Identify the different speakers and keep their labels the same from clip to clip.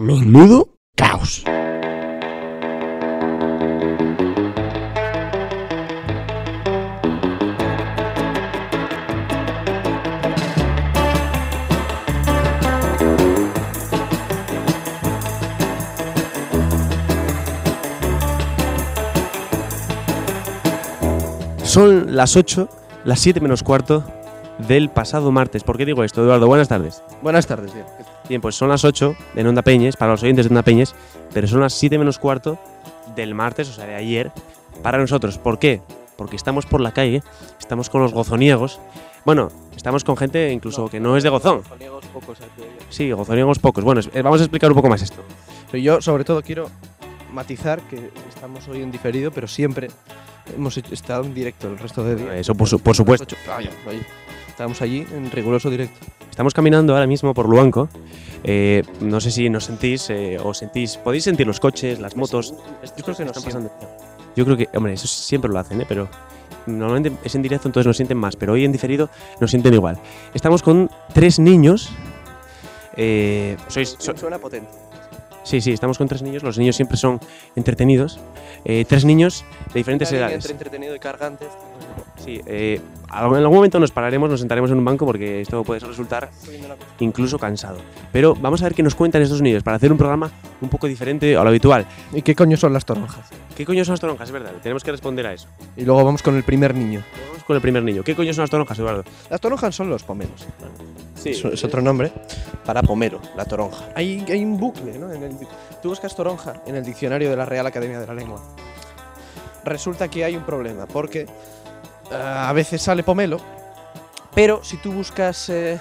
Speaker 1: Menudo caos. Son las 8, las 7 menos cuarto del pasado martes. ¿Por qué digo esto, Eduardo? Buenas tardes.
Speaker 2: Buenas tardes, bien.
Speaker 1: Bien, pues son las 8 en Onda Peñes, para los oyentes de Onda Peñes, pero son las 7 menos cuarto del martes, o sea, de ayer, para nosotros. ¿Por qué? Porque estamos por la calle, estamos con los gozoniegos. Bueno, estamos con gente incluso que no es de gozón.
Speaker 2: pocos aquí.
Speaker 1: Sí, gozoniegos pocos. Bueno, eh, vamos a explicar un poco más esto.
Speaker 2: Pero yo, sobre todo, quiero matizar que estamos hoy en diferido, pero siempre hemos estado en directo el resto de días.
Speaker 1: Eso por, su- por supuesto.
Speaker 2: Vaya, vaya. Estábamos allí en riguroso directo.
Speaker 1: Estamos caminando ahora mismo por Luanco. Eh, no sé si nos sentís eh, o sentís. Podéis sentir los coches, las motos.
Speaker 2: Yo creo que nos
Speaker 1: están pasando. Yo creo que, hombre, eso siempre lo hacen, ¿eh? pero normalmente es en directo, entonces nos sienten más, pero hoy en diferido nos sienten igual. Estamos con tres niños. Eh, sois, so-
Speaker 2: Suena potente.
Speaker 1: sí, sí, estamos con tres niños. Los niños siempre son entretenidos. Eh, tres niños de diferentes edades.
Speaker 2: Entre entretenido y cargante.
Speaker 1: Sí, eh, en algún momento nos pararemos, nos sentaremos en un banco porque esto puede resultar incluso cansado. Pero vamos a ver qué nos cuentan estos niños para hacer un programa un poco diferente a lo habitual.
Speaker 2: ¿Y qué coño son las toronjas?
Speaker 1: ¿Qué coño son las toronjas? Es verdad, tenemos que responder a eso.
Speaker 2: Y luego vamos con el primer niño.
Speaker 1: Vamos con el primer niño. ¿Qué coño son las toronjas, Eduardo?
Speaker 2: Las toronjas son los pomelos.
Speaker 1: Sí,
Speaker 2: es, es otro nombre para pomelo, la toronja. Hay, hay un bucle, ¿no? En el- tú buscas toronja en el diccionario de la Real Academia de la Lengua. Resulta que hay un problema, porque a veces sale pomelo, pero si tú buscas eh,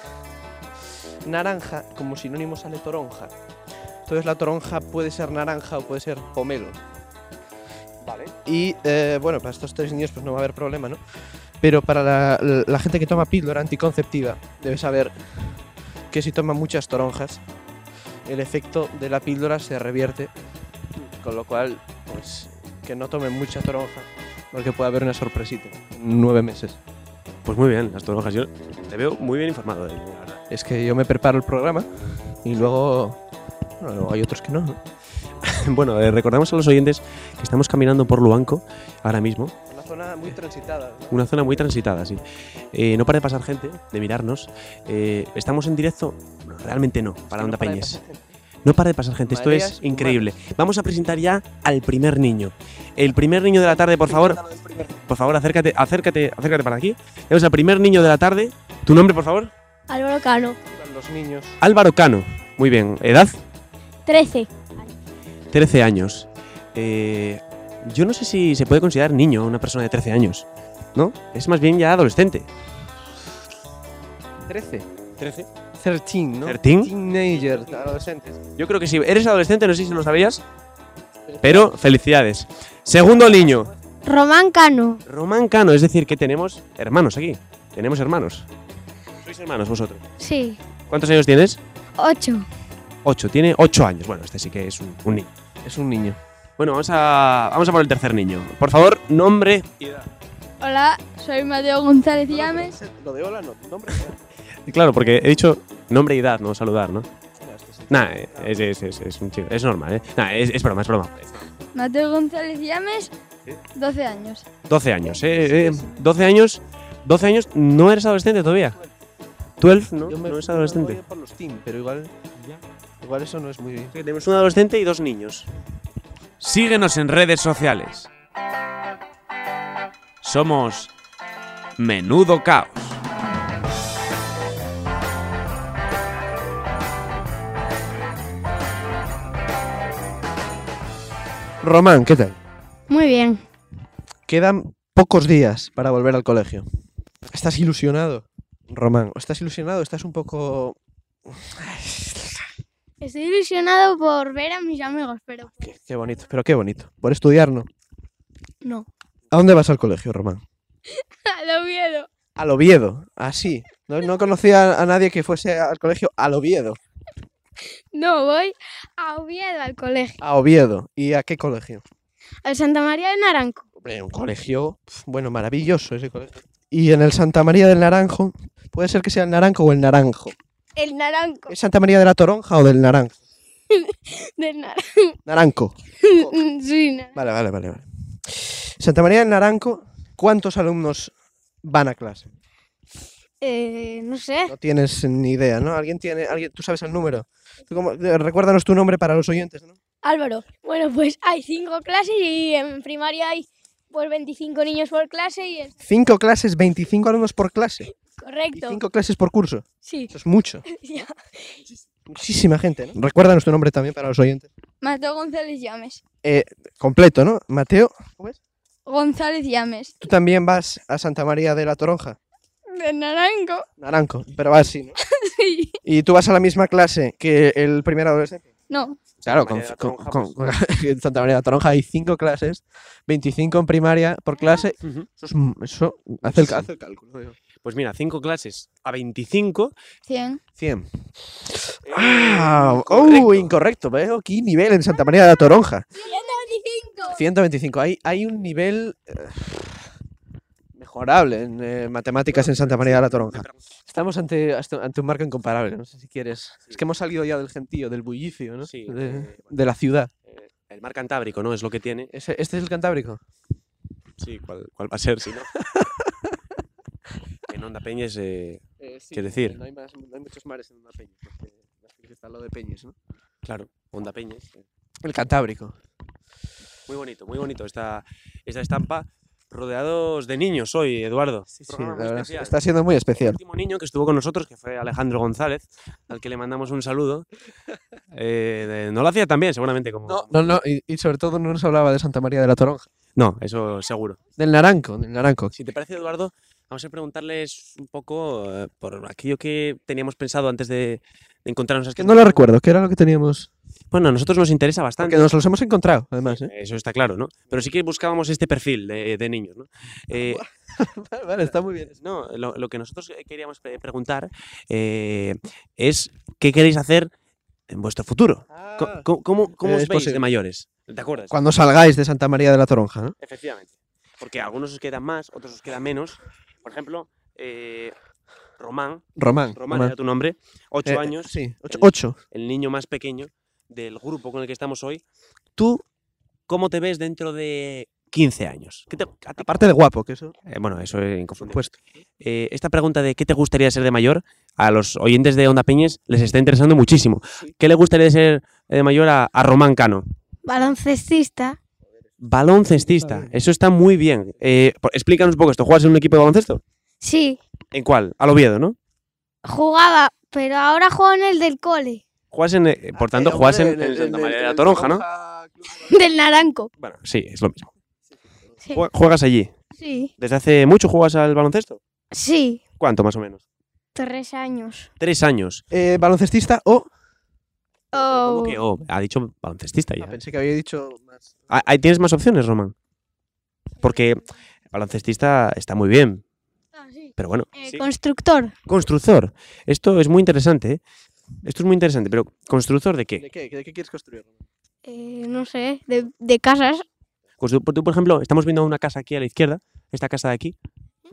Speaker 2: naranja, como sinónimo sale toronja. Entonces la toronja puede ser naranja o puede ser pomelo. Vale. Y eh, bueno, para estos tres niños pues no va a haber problema, ¿no? Pero para la, la gente que toma píldora anticonceptiva debe saber que si toma muchas toronjas, el efecto de la píldora se revierte. Con lo cual, pues que no tomen mucha toronja, porque puede haber una sorpresita en nueve meses.
Speaker 1: Pues muy bien, las toronjas. Yo te veo muy bien informado de ello, la verdad.
Speaker 2: Es que yo me preparo el programa y luego, bueno, luego hay otros que no. ¿no?
Speaker 1: Bueno, eh, recordamos a los oyentes que estamos caminando por Luanco ahora mismo.
Speaker 2: Una zona muy transitada.
Speaker 1: Una zona muy transitada, sí. Eh, no para de pasar gente, de mirarnos. Eh, ¿Estamos en directo? No, realmente no, para Onda Peñes. No para de pasar gente, esto es increíble. Vamos a presentar ya al primer niño. El primer niño de la tarde, por favor. Por favor, acércate, acércate, acércate para aquí. Tenemos al primer niño de la tarde. ¿Tu nombre, por favor?
Speaker 3: Álvaro Cano,
Speaker 2: Los niños.
Speaker 1: Álvaro Cano. Muy bien. ¿Edad?
Speaker 3: 13.
Speaker 1: 13 años. Eh, yo no sé si se puede considerar niño una persona de 13 años. ¿No? Es más bien ya adolescente.
Speaker 2: 13.
Speaker 1: 13.
Speaker 2: 13, ¿no?
Speaker 1: 13.
Speaker 2: Teenager, adolescentes.
Speaker 1: Yo creo que si eres adolescente, no sé si lo sabías, pero felicidades. Segundo niño,
Speaker 3: Román Cano,
Speaker 1: Román Cano, es decir, que tenemos hermanos aquí. Tenemos hermanos. ¿Sois hermanos vosotros?
Speaker 3: sí.
Speaker 1: ¿Cuántos años tienes?
Speaker 3: 8.
Speaker 1: Ocho, tiene ocho años. Bueno, este sí que es un, un niño.
Speaker 2: Es un niño.
Speaker 1: Bueno, vamos a, vamos a por el tercer niño. Por favor, nombre y edad.
Speaker 3: Hola, soy Mateo González Llames.
Speaker 2: Lo de hola, no. Nombre.
Speaker 1: Claro, porque he dicho nombre y edad, no saludar, ¿no? Nah, es, es, es, es un chico, es normal, ¿eh? Nah, es, es broma, es broma.
Speaker 3: Mateo González Llames, 12 años.
Speaker 1: 12 años, ¿eh? eh, 12 años, 12 años, ¿no eres adolescente todavía? 12, ¿no?
Speaker 2: Yo me-
Speaker 1: no es
Speaker 2: me
Speaker 1: adolescente.
Speaker 2: voy a por los teen, pero igual. Igual eso no es muy.
Speaker 1: Sí, Tenemos un adolescente y dos niños. Síguenos en redes sociales. Somos Menudo Caos.
Speaker 2: Román, ¿qué tal?
Speaker 3: Muy bien.
Speaker 2: Quedan pocos días para volver al colegio. ¿Estás ilusionado, Román? ¿O ¿Estás ilusionado? o ¿Estás un poco.?
Speaker 3: Estoy ilusionado por ver a mis amigos, pero
Speaker 2: Qué, qué bonito, pero qué bonito. Por estudiar, ¿no?
Speaker 3: no.
Speaker 2: ¿A dónde vas al colegio, Román?
Speaker 3: Al Oviedo.
Speaker 2: Al Oviedo, así. No, no conocía a nadie que fuese al colegio al Oviedo.
Speaker 3: No, voy a Oviedo al colegio.
Speaker 2: A Oviedo. ¿Y a qué colegio?
Speaker 3: Al Santa María de Naranco.
Speaker 2: Hombre, un colegio, bueno, maravilloso ese colegio. Y en el Santa María del Naranjo, puede ser que sea el Naranjo o el Naranjo.
Speaker 3: El Naranco.
Speaker 2: ¿Es Santa María de la Toronja o del Naranjo?
Speaker 3: Del nar-
Speaker 2: Naranco.
Speaker 3: sí,
Speaker 2: Vale, vale, vale, vale. Santa María del Naranco, ¿cuántos alumnos van a clase?
Speaker 3: Eh, no sé.
Speaker 2: No tienes ni idea, ¿no? ¿Alguien tiene, alguien, tú sabes el número? ¿Tú cómo- recuérdanos tu nombre para los oyentes, ¿no?
Speaker 3: Álvaro. Bueno, pues hay cinco clases y en primaria hay pues 25 niños por clase y es
Speaker 2: Cinco clases, 25 alumnos por clase. Y
Speaker 3: correcto.
Speaker 2: cinco clases por curso.
Speaker 3: Sí.
Speaker 2: Eso es mucho.
Speaker 3: Ya.
Speaker 2: Muchísima gente, ¿no? Recuérdanos tu nombre también para los oyentes.
Speaker 3: Mateo González Llames.
Speaker 2: Eh, completo, ¿no? Mateo, ¿cómo es?
Speaker 3: González Llames.
Speaker 2: Tú también vas a Santa María de la Toronja.
Speaker 3: De Naranco.
Speaker 2: Naranco, pero vas así, ¿no?
Speaker 3: Sí.
Speaker 2: Y tú vas a la misma clase que el primer adolescente.
Speaker 3: No.
Speaker 2: Claro,
Speaker 1: María
Speaker 2: con,
Speaker 1: Toronja,
Speaker 2: con- con- en Santa María de la Toronja hay cinco clases, 25 en primaria por clase.
Speaker 1: Ujú.
Speaker 2: Eso, es eso hace, el,
Speaker 1: Sí.
Speaker 2: hace el cálculo. digo.
Speaker 1: Pues mira, cinco clases a 25.
Speaker 3: 100.
Speaker 2: 100.
Speaker 1: eh,
Speaker 2: Ah,
Speaker 1: incorrecto.
Speaker 2: oh, incorrecto. Veo aquí nivel en Santa María de la Toronja.
Speaker 3: 125.
Speaker 2: 125. Hay, hay un nivel eh, mejorable en eh, matemáticas en Santa María de la Toronja. Estamos ante, ante un marco incomparable. No sé si quieres. Es que hemos salido ya del gentío, del bullicio, ¿no?
Speaker 1: Sí,
Speaker 2: de,
Speaker 1: eh,
Speaker 2: de la ciudad.
Speaker 1: Eh, el mar Cantábrico, ¿no? Es lo que tiene.
Speaker 2: Ese- este es el Cantábrico.
Speaker 1: Sí, ¿cuál, cuál va a ser si no? en Onda Peñes, eh, Quiero decir-
Speaker 2: No hay, más- no hay muchos mares en peña. Porque porque está lo de Peñes, ¿no?
Speaker 1: claro, Onda Peñes. eh.
Speaker 2: El Cantábrico.
Speaker 1: Muy bonito, muy bonito esta, esta estampa. Rodeados de niños hoy, Eduardo.
Speaker 2: Sí, sí,
Speaker 1: especial.
Speaker 2: está siendo muy
Speaker 1: El
Speaker 2: especial.
Speaker 1: último niño que estuvo con nosotros, que fue Alejandro González, al que le mandamos un saludo. eh, de- no lo hacía tan bien, seguramente. Como...
Speaker 2: No, no, no, y, y sobre todo no nos hablaba de Santa María de la Toronja.
Speaker 1: No, eso seguro.
Speaker 2: Del Naranco, del Naranco.
Speaker 1: Si te parece, Eduardo, vamos a preguntarles un poco eh, por aquello que teníamos pensado antes de encontrarnos.
Speaker 2: Que no lo recuerdo, ¿qué era lo que teníamos?
Speaker 1: Bueno, a nosotros nos interesa bastante.
Speaker 2: Porque nos los hemos encontrado, además, ¿eh?
Speaker 1: Eso está claro, ¿no? Pero sí que buscábamos este perfil de, de niños, ¿no? Eh,
Speaker 2: vale, vale, está muy bien.
Speaker 1: no, lo, lo que nosotros queríamos pre- preguntar eh, es qué queréis hacer en vuestro futuro. Co- co- ¿Cómo, cómo,
Speaker 2: Eh,
Speaker 1: os veis
Speaker 2: posible.
Speaker 1: de mayores? ¿Te acuerdas?
Speaker 2: Cuando salgáis de Santa María de la Toronja, ¿no?
Speaker 1: Efectivamente. Porque algunos os quedan más, otros os quedan menos. Por ejemplo, eh, Román,
Speaker 2: Román.
Speaker 1: Román era tu nombre, ocho
Speaker 2: Eh,
Speaker 1: años,
Speaker 2: Sí, ocho.
Speaker 1: el-
Speaker 2: ocho.
Speaker 1: el niño más pequeño del grupo con el que estamos hoy. ¿Tú cómo te ves dentro de 15 años? ¿Qué te-
Speaker 2: Aparte de guapo, que eso,
Speaker 1: eh, bueno, eso es inconfundible. Eh, esta pregunta de qué te gustaría ser de mayor, a los oyentes de Onda Peñes les está interesando muchísimo. ¿Qué le gustaría ser de mayor a, a Román Cano?
Speaker 3: Baloncestista.
Speaker 1: Baloncestista, eso está muy bien. Eh, explícanos un poco esto. ¿Juegas en un equipo de baloncesto?
Speaker 3: Sí.
Speaker 1: ¿En cuál? Al Oviedo, ¿no?
Speaker 3: Jugaba, pero ahora juego en el del cole.
Speaker 1: Juegas en, eh, por tanto, juegas en, en Santa María de la Toronja, ¿no?
Speaker 3: Del Naranco.
Speaker 1: Bueno, sí, es lo mismo.
Speaker 3: Sí.
Speaker 1: Jue- ¿Juegas allí?
Speaker 3: Sí.
Speaker 1: ¿Desde hace mucho juegas al baloncesto?
Speaker 3: Sí.
Speaker 1: ¿Cuánto más o menos?
Speaker 3: Tres años.
Speaker 1: Tres años.
Speaker 2: Eh, baloncestista o...
Speaker 1: ¿Cómo
Speaker 3: Oh.
Speaker 1: que? Oh, ha dicho baloncestista ya.
Speaker 2: Ah, pensé que había dicho más.
Speaker 1: Ah, ahí ¿Tienes más opciones, Román? Porque baloncestista está muy bien,
Speaker 3: Ah.
Speaker 1: Pero bueno.
Speaker 3: Eh,
Speaker 1: sí.
Speaker 3: Constructor.
Speaker 1: Constructor. Esto es muy interesante, ¿eh? Esto es muy interesante, pero ¿constructor de qué?
Speaker 2: ¿De qué? ¿De qué quieres construir?
Speaker 3: Eh, no sé, de, de casas.
Speaker 1: Constru- Tú, por ejemplo, estamos viendo una casa aquí a la izquierda, esta casa de aquí.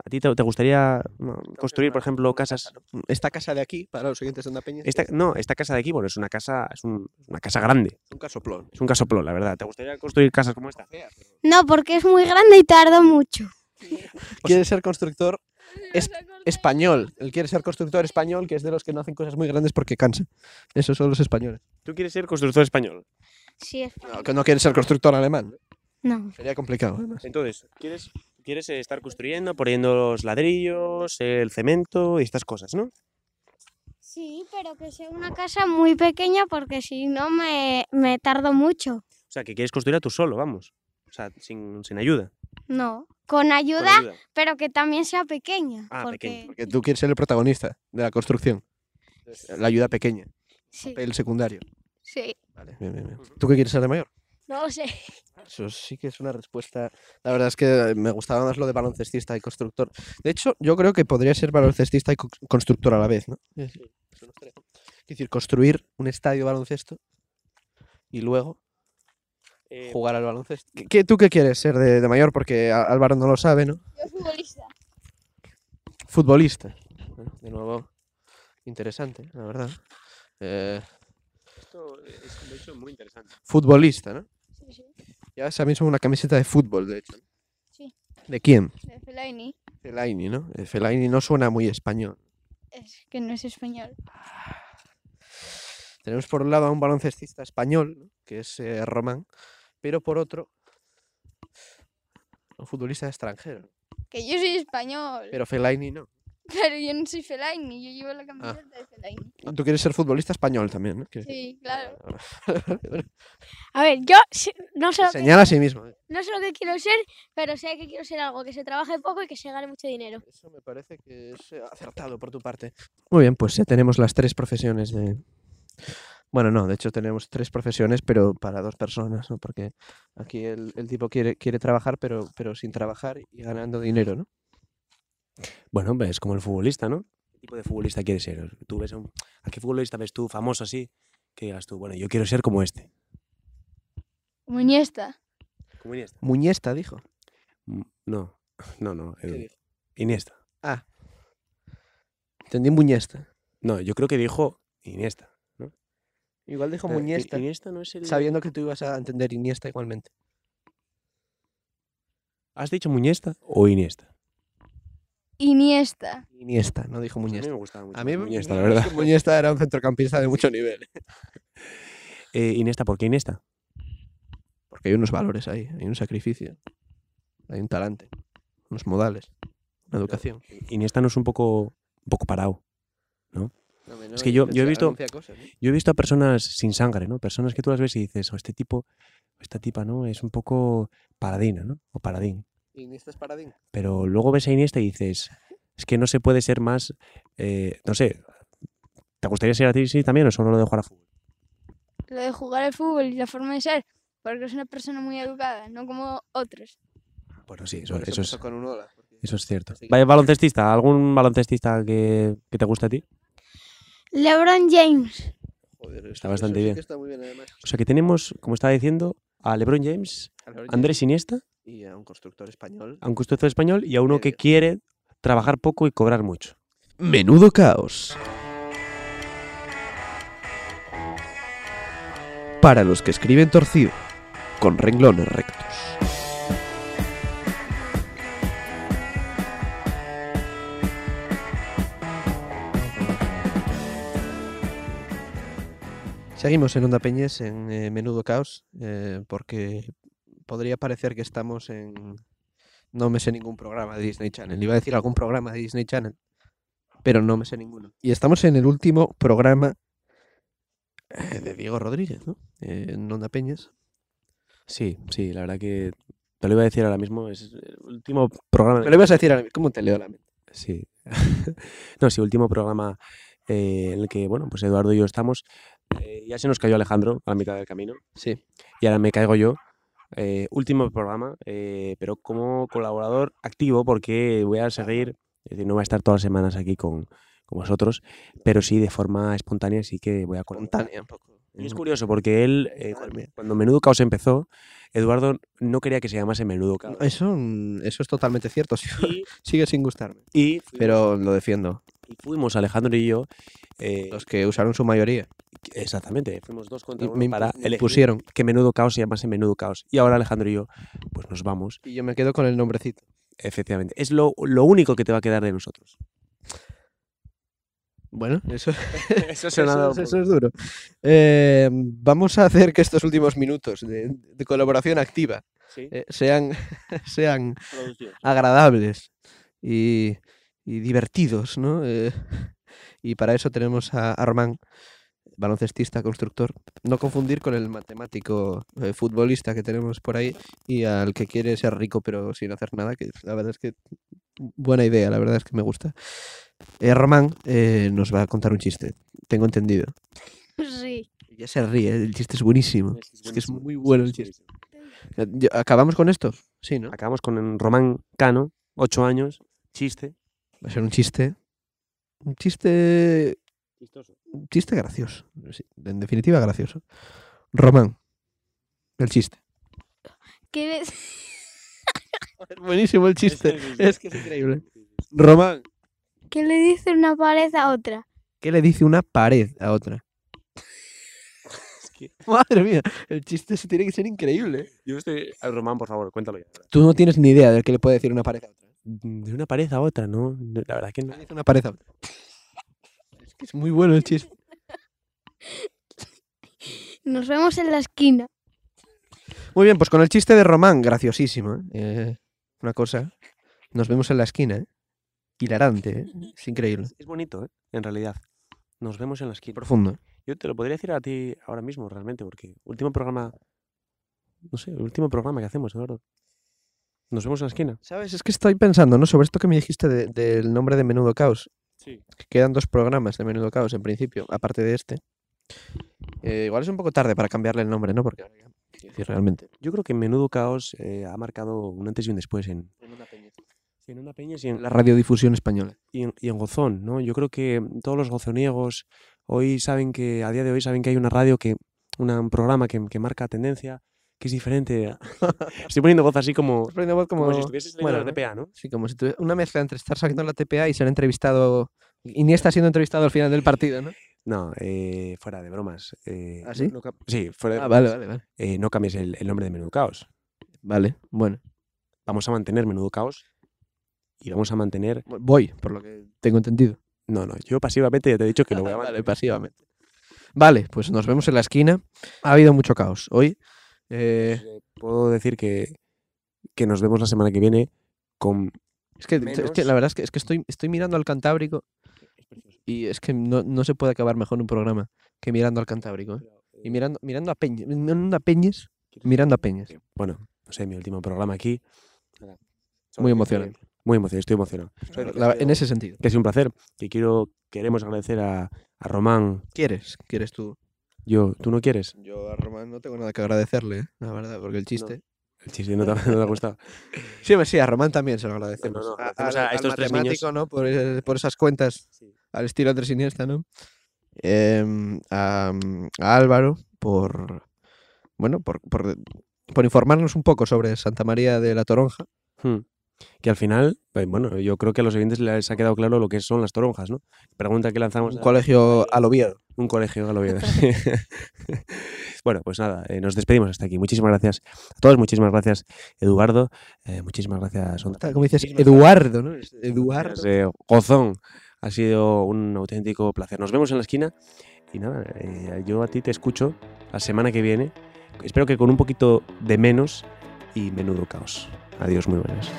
Speaker 1: ¿A ti te, te gustaría no, construir, por ejemplo, casas?
Speaker 2: Esta casa de aquí, para los oyentes de Onda Peña,
Speaker 1: Esta, no, esta casa de aquí, bueno, es una casa, es un- una casa grande,
Speaker 2: es un casoplón.
Speaker 1: es un casoplón, la verdad. ¿Te gustaría construir casas como esta?
Speaker 3: No, porque es muy grande y tardo mucho.
Speaker 2: Quiere ser constructor es- español. Él quiere ser constructor español, que es de los que no hacen cosas muy grandes porque cansa. Esos son los españoles.
Speaker 1: ¿Tú quieres ser constructor español?
Speaker 3: Sí, es.
Speaker 2: No, que no quiere ser constructor alemán.
Speaker 3: No.
Speaker 2: Sería complicado, además.
Speaker 1: Entonces, ¿quieres, quieres estar construyendo, poniendo los ladrillos, el cemento y estas cosas, ¿no?
Speaker 3: Sí, pero que sea una casa muy pequeña porque si no me, me tardo mucho.
Speaker 1: O sea, que quieres construirla tú solo, vamos. O sea, sin, sin ayuda.
Speaker 3: No. Con
Speaker 1: con
Speaker 3: ayuda, pero que también sea pequeña.
Speaker 1: Ah,
Speaker 3: porque...
Speaker 1: pequeña.
Speaker 2: Porque tú quieres ser el protagonista de la construcción. La ayuda pequeña,
Speaker 3: Sí,
Speaker 2: el secundario.
Speaker 3: sí.
Speaker 2: Vale, bien, bien, bien. ¿Tú qué quieres ser de mayor?
Speaker 3: No lo sé.
Speaker 2: Eso sí que es una respuesta. La verdad es que me gustaba más lo de baloncestista y constructor. De hecho, yo creo que podría ser baloncestista y co- constructor a la vez, ¿no? Es decir, construir un estadio de baloncesto y luego
Speaker 1: Eh,
Speaker 2: jugar al baloncesto. ¿Qué, qué- tú qué quieres ser de, de mayor? Porque Álvaro no lo sabe, ¿no?
Speaker 3: Yo futbolista.
Speaker 2: Futbolista. Bueno, de nuevo, interesante, la verdad. Eh,
Speaker 1: Esto es de hecho muy interesante.
Speaker 2: Futbolista, ¿no?
Speaker 3: Sí, sí.
Speaker 2: Ya esa misma una camiseta de fútbol, de hecho.
Speaker 3: Sí.
Speaker 2: ¿De quién?
Speaker 3: De Fellaini.
Speaker 2: Fellaini, ¿no? Eh, Fellaini no suena muy español.
Speaker 3: Es que no es español.
Speaker 2: Tenemos por un lado a un baloncestista español, ¿no? que es eh, Román, pero por otro, un futbolista extranjero.
Speaker 3: Que yo soy español.
Speaker 2: Pero Fellaini no.
Speaker 3: Pero yo no soy Fellaini. Yo llevo la camiseta de Fellaini.
Speaker 2: Tú quieres ser futbolista español también, ¿no? Quieres-
Speaker 3: Sí, claro. A ver, yo no sé, lo que,
Speaker 2: Señala a sí mismo. ¿eh?
Speaker 3: no sé lo que quiero ser, pero sé que quiero ser algo que se trabaje poco y que se gane mucho dinero.
Speaker 2: Eso me parece que es acertado por tu parte. Muy bien, pues ya tenemos las tres profesiones de... Bueno, no, de hecho tenemos tres profesiones, pero para dos personas, ¿no? Porque aquí el, el tipo quiere, quiere trabajar, pero, pero sin trabajar y ganando dinero, ¿no?
Speaker 1: Bueno, es como el futbolista, ¿no? ¿Qué tipo de futbolista quieres ser? ¿Tú ves a, un- ¿A qué futbolista ves tú famoso así? Que digas tú, bueno, yo quiero ser como este.
Speaker 3: Iniesta.
Speaker 1: Como Iniesta.
Speaker 2: Muñesta, dijo.
Speaker 1: Mm, No, no, no.
Speaker 2: ¿Qué dijo?
Speaker 1: Iniesta.
Speaker 2: Ah. Entendí Muñesta.
Speaker 1: No, yo creo que dijo Iniesta.
Speaker 2: Igual dijo
Speaker 1: Eh,
Speaker 2: Muñesta,
Speaker 1: Iniesta no es el...
Speaker 2: sabiendo que tú ibas a entender Iniesta igualmente.
Speaker 1: ¿Has dicho Muñesta o Iniesta?
Speaker 3: Iniesta.
Speaker 2: Iniesta, no dijo
Speaker 1: Pues a mí
Speaker 2: Muñesta.
Speaker 1: me gustaba mucho
Speaker 2: A mí me-
Speaker 1: la verdad.
Speaker 2: Muñesta era un centrocampista de mucho nivel.
Speaker 1: Eh, Iniesta, ¿por qué Iniesta?
Speaker 2: Porque hay unos valores ahí, hay un sacrificio, hay un talante, unos modales, una educación.
Speaker 1: Iniesta no es un poco, un poco parado. Es que yo- yo he visto- Yo he visto a personas sin sangre, ¿no? Personas que tú las ves y dices, o este tipo, o esta tipa, ¿no? Es un poco paradina, ¿no? O paradín.
Speaker 2: Iniesta es paradín.
Speaker 1: Pero luego ves a Iniesta y dices, es que no se puede ser más, eh, no sé, ¿te gustaría ser a ti sí también o solo lo de jugar a fútbol?
Speaker 3: Lo de jugar al fútbol y la forma de ser. Porque es una persona muy educada, no como otros.
Speaker 1: Bueno, sí, eso,
Speaker 2: eso
Speaker 1: eso es,
Speaker 2: con un hola, porque-
Speaker 1: eso es cierto. Vaya baloncestista, ¿algún baloncestista que, que te guste a ti?
Speaker 3: LeBron James.
Speaker 2: Joder,
Speaker 1: Está bastante bien.
Speaker 2: que está muy bien además.
Speaker 1: O sea que tenemos, como estaba diciendo, a LeBron James, Andrés Iniesta,
Speaker 2: Y a un constructor español.
Speaker 1: a un constructor español y a uno que
Speaker 2: Medio.
Speaker 1: quiere trabajar poco y cobrar mucho.
Speaker 2: Menudo caos. Para los que escriben torcido, con renglones rectos. Seguimos en Onda Peñes, en eh, Menudo Caos, eh, porque podría parecer que estamos en... No me sé ningún programa de Disney Channel. Iba a decir algún programa de Disney Channel, pero no me sé ninguno. Y estamos en el último programa eh, de Diego Rodríguez, ¿no? En Onda Peñas.
Speaker 1: Sí, sí, la verdad que te lo iba a decir ahora mismo, es el último programa.
Speaker 2: Me lo ibas a decir ahora mismo. ¿Cómo te leo la mente?
Speaker 1: Sí. no, sí, último programa en el que, bueno, pues Eduardo y yo estamos. Eh, ya se nos cayó Alejandro a la mitad del camino
Speaker 2: Sí.
Speaker 1: y ahora me caigo yo. Eh, último programa, eh, pero como colaborador activo porque voy a seguir, es decir, no voy a estar todas las semanas aquí con, con vosotros, pero sí de forma espontánea sí que voy a colaborar.
Speaker 2: Espontánea un poco.
Speaker 1: Y es curioso porque él, eh, cuando, Menudo Caos empezó, Eduardo no quería que se llamase Menudo Caos.
Speaker 2: Eso, mm, eso es totalmente cierto. sí,
Speaker 1: Y,
Speaker 2: Sigue sin gustarme.
Speaker 1: y fuimos,
Speaker 2: Pero lo defiendo.
Speaker 1: y fuimos Alejandro y yo. eh,
Speaker 2: Los que usaron su mayoría.
Speaker 1: Exactamente, fuimos dos contra uno
Speaker 2: me
Speaker 1: para elegir
Speaker 2: pusieron.
Speaker 1: que Menudo Caos se llamase Menudo Caos. Y ahora Alejandro y yo, pues nos vamos.
Speaker 2: Y yo me quedo con el nombrecito.
Speaker 1: Efectivamente, es lo, lo único que te va a quedar de nosotros.
Speaker 2: Bueno, eso,
Speaker 1: Eso
Speaker 2: eso, es- eso es duro. Eh, vamos a hacer que estos últimos minutos de, de colaboración activa eh, sean, sean agradables y, y divertidos, ¿no? Eh, y para eso tenemos a, a Román, baloncestista, constructor, no confundir con el matemático eh, futbolista que tenemos por ahí y al que quiere ser rico pero sin hacer nada, que la verdad es que buena idea, la verdad es que me gusta. Eh, Román eh, nos va a contar un chiste, tengo entendido.
Speaker 3: Sí.
Speaker 2: Ya se ríe, el chiste es buenísimo. Es que es muy bueno el chiste. ¿Acabamos con esto? Sí, ¿no?
Speaker 1: Acabamos con un Román Cano, ocho años, chiste.
Speaker 2: Va a ser un chiste. Un chiste. Un chiste gracioso. sí, en definitiva, gracioso. Román. El chiste.
Speaker 3: ¿Qué le-
Speaker 2: Es buenísimo el chiste. Es que es increíble. Román.
Speaker 3: ¿Qué le dice una pared a otra?
Speaker 2: ¿Qué le dice una pared a otra? Madre mía, el chiste se tiene que ser increíble.
Speaker 1: Yo estoy. Román, por favor, cuéntalo ya.
Speaker 2: Tú no tienes ni idea de qué le puede decir una pareja a otra.
Speaker 1: De una pared a otra, ¿no? La verdad que no.
Speaker 2: ¿Qué dice una pareja a otra? Es muy bueno el chiste.
Speaker 3: Nos vemos en la esquina.
Speaker 2: Muy bien, pues con el chiste de Román, graciosísimo. ¿eh? Eh, una cosa. Nos vemos en la esquina, ¿eh? Hilarante, ¿eh? Es increíble.
Speaker 1: Es bonito, ¿eh? En realidad. Nos vemos en la esquina.
Speaker 2: Profundo.
Speaker 1: Yo te lo podría decir a ti ahora mismo, realmente, porque último programa. No sé, el último programa que hacemos, Eduardo. Nos vemos en la esquina.
Speaker 2: ¿Sabes? Es que estoy pensando, ¿no? Sobre esto que me dijiste de- del nombre de Menudo Caos.
Speaker 1: Sí.
Speaker 2: quedan dos programas de Menudo Caos en principio, aparte de este. Eh, igual es un poco tarde para cambiarle el nombre, ¿no? Porque quiero decir, realmente.
Speaker 1: Yo creo que Menudo Caos eh, ha marcado un antes y un después en, sí, en Onda Peñas y en,
Speaker 2: La radiodifusión española.
Speaker 1: y en, y en Gozón, ¿no? Yo creo que todos los gozoniegos hoy saben que, a día de hoy saben que hay una radio que, una- un programa que, que marca tendencia, que es diferente. Estoy poniendo voz así como,
Speaker 2: Estás poniendo voz
Speaker 1: como,
Speaker 2: como,
Speaker 1: si estuviese saliendo
Speaker 2: bueno,
Speaker 1: la. TPA, ¿no?
Speaker 2: Sí, como si tuviera una mezcla entre estar saliendo en la TPA y ser entrevistado. Iniesta siendo entrevistado al final del partido, ¿no?
Speaker 1: No, eh, fuera de bromas. eh,
Speaker 2: ¿Ah, sí?
Speaker 1: no sí, fuera de
Speaker 2: Ah,
Speaker 1: bromas.
Speaker 2: vale, vale, vale.
Speaker 1: eh, no cambies el, el nombre de Menudo Caos.
Speaker 2: Vale, bueno.
Speaker 1: Vamos a mantener Menudo Caos y vamos a mantener...
Speaker 2: Voy, por lo que tengo entendido.
Speaker 1: No, no, yo pasivamente ya te he dicho que lo voy a
Speaker 2: vale,
Speaker 1: mantener.
Speaker 2: pasivamente. Vale, pues nos vemos en la esquina. Ha habido mucho caos hoy. Eh,
Speaker 1: Eh, Puedo decir que, que nos vemos la semana que viene con...
Speaker 2: es, que, es la verdad es que, es que estoy, estoy mirando al Cantábrico y es que no, no se puede acabar mejor un programa que mirando al Cantábrico. ¿eh? Y mirando, mirando a Peñas. Mirando a Peñas. Mirando a Peñas.
Speaker 1: Bueno, no sé, mi último programa aquí.
Speaker 2: Muy emocionante.
Speaker 1: Muy emocionante, estoy emocionado.
Speaker 2: La- en ese sentido.
Speaker 1: Que ha sido un placer. Que quiero, queremos agradecer a, a Román.
Speaker 2: ¿Quieres? ¿Quieres tú?
Speaker 1: Yo, ¿tú no quieres?
Speaker 2: Yo a Román no tengo nada que agradecerle, ¿eh? la verdad, porque el chiste.
Speaker 1: El chiste no te, no te ha gustado.
Speaker 2: Sí, sí, a Román también se lo agradecemos.
Speaker 1: No,
Speaker 2: A- al-
Speaker 1: a
Speaker 2: al
Speaker 1: estos tres
Speaker 2: matemático, ¿no? Por, eh, por esas cuentas al estilo Andrés Iniesta, ¿no? Em, a, a Álvaro por bueno, por, por, por informarnos un poco sobre Santa María de la Toronja.
Speaker 1: Hmm. Que al final, pues, bueno, yo creo que a los oyentes les ha quedado claro lo que son las toronjas, ¿no? Pregunta que lanzamos
Speaker 2: Un
Speaker 1: a-
Speaker 2: colegio al Oviedo.
Speaker 1: Un colegio Galovieda. bueno, pues nada, eh, nos despedimos hasta aquí. Muchísimas gracias a todos, muchísimas gracias, Eduardo. eh, muchísimas gracias, Onda.
Speaker 2: Como dices, Eduardo, ¿no? Eduardo.
Speaker 1: eh, Gozón. Ha sido un auténtico placer. Nos vemos en la esquina. Y nada, eh, yo a ti te escucho la semana que viene. Espero que con un poquito de menos y menudo caos. Adiós, muy buenas.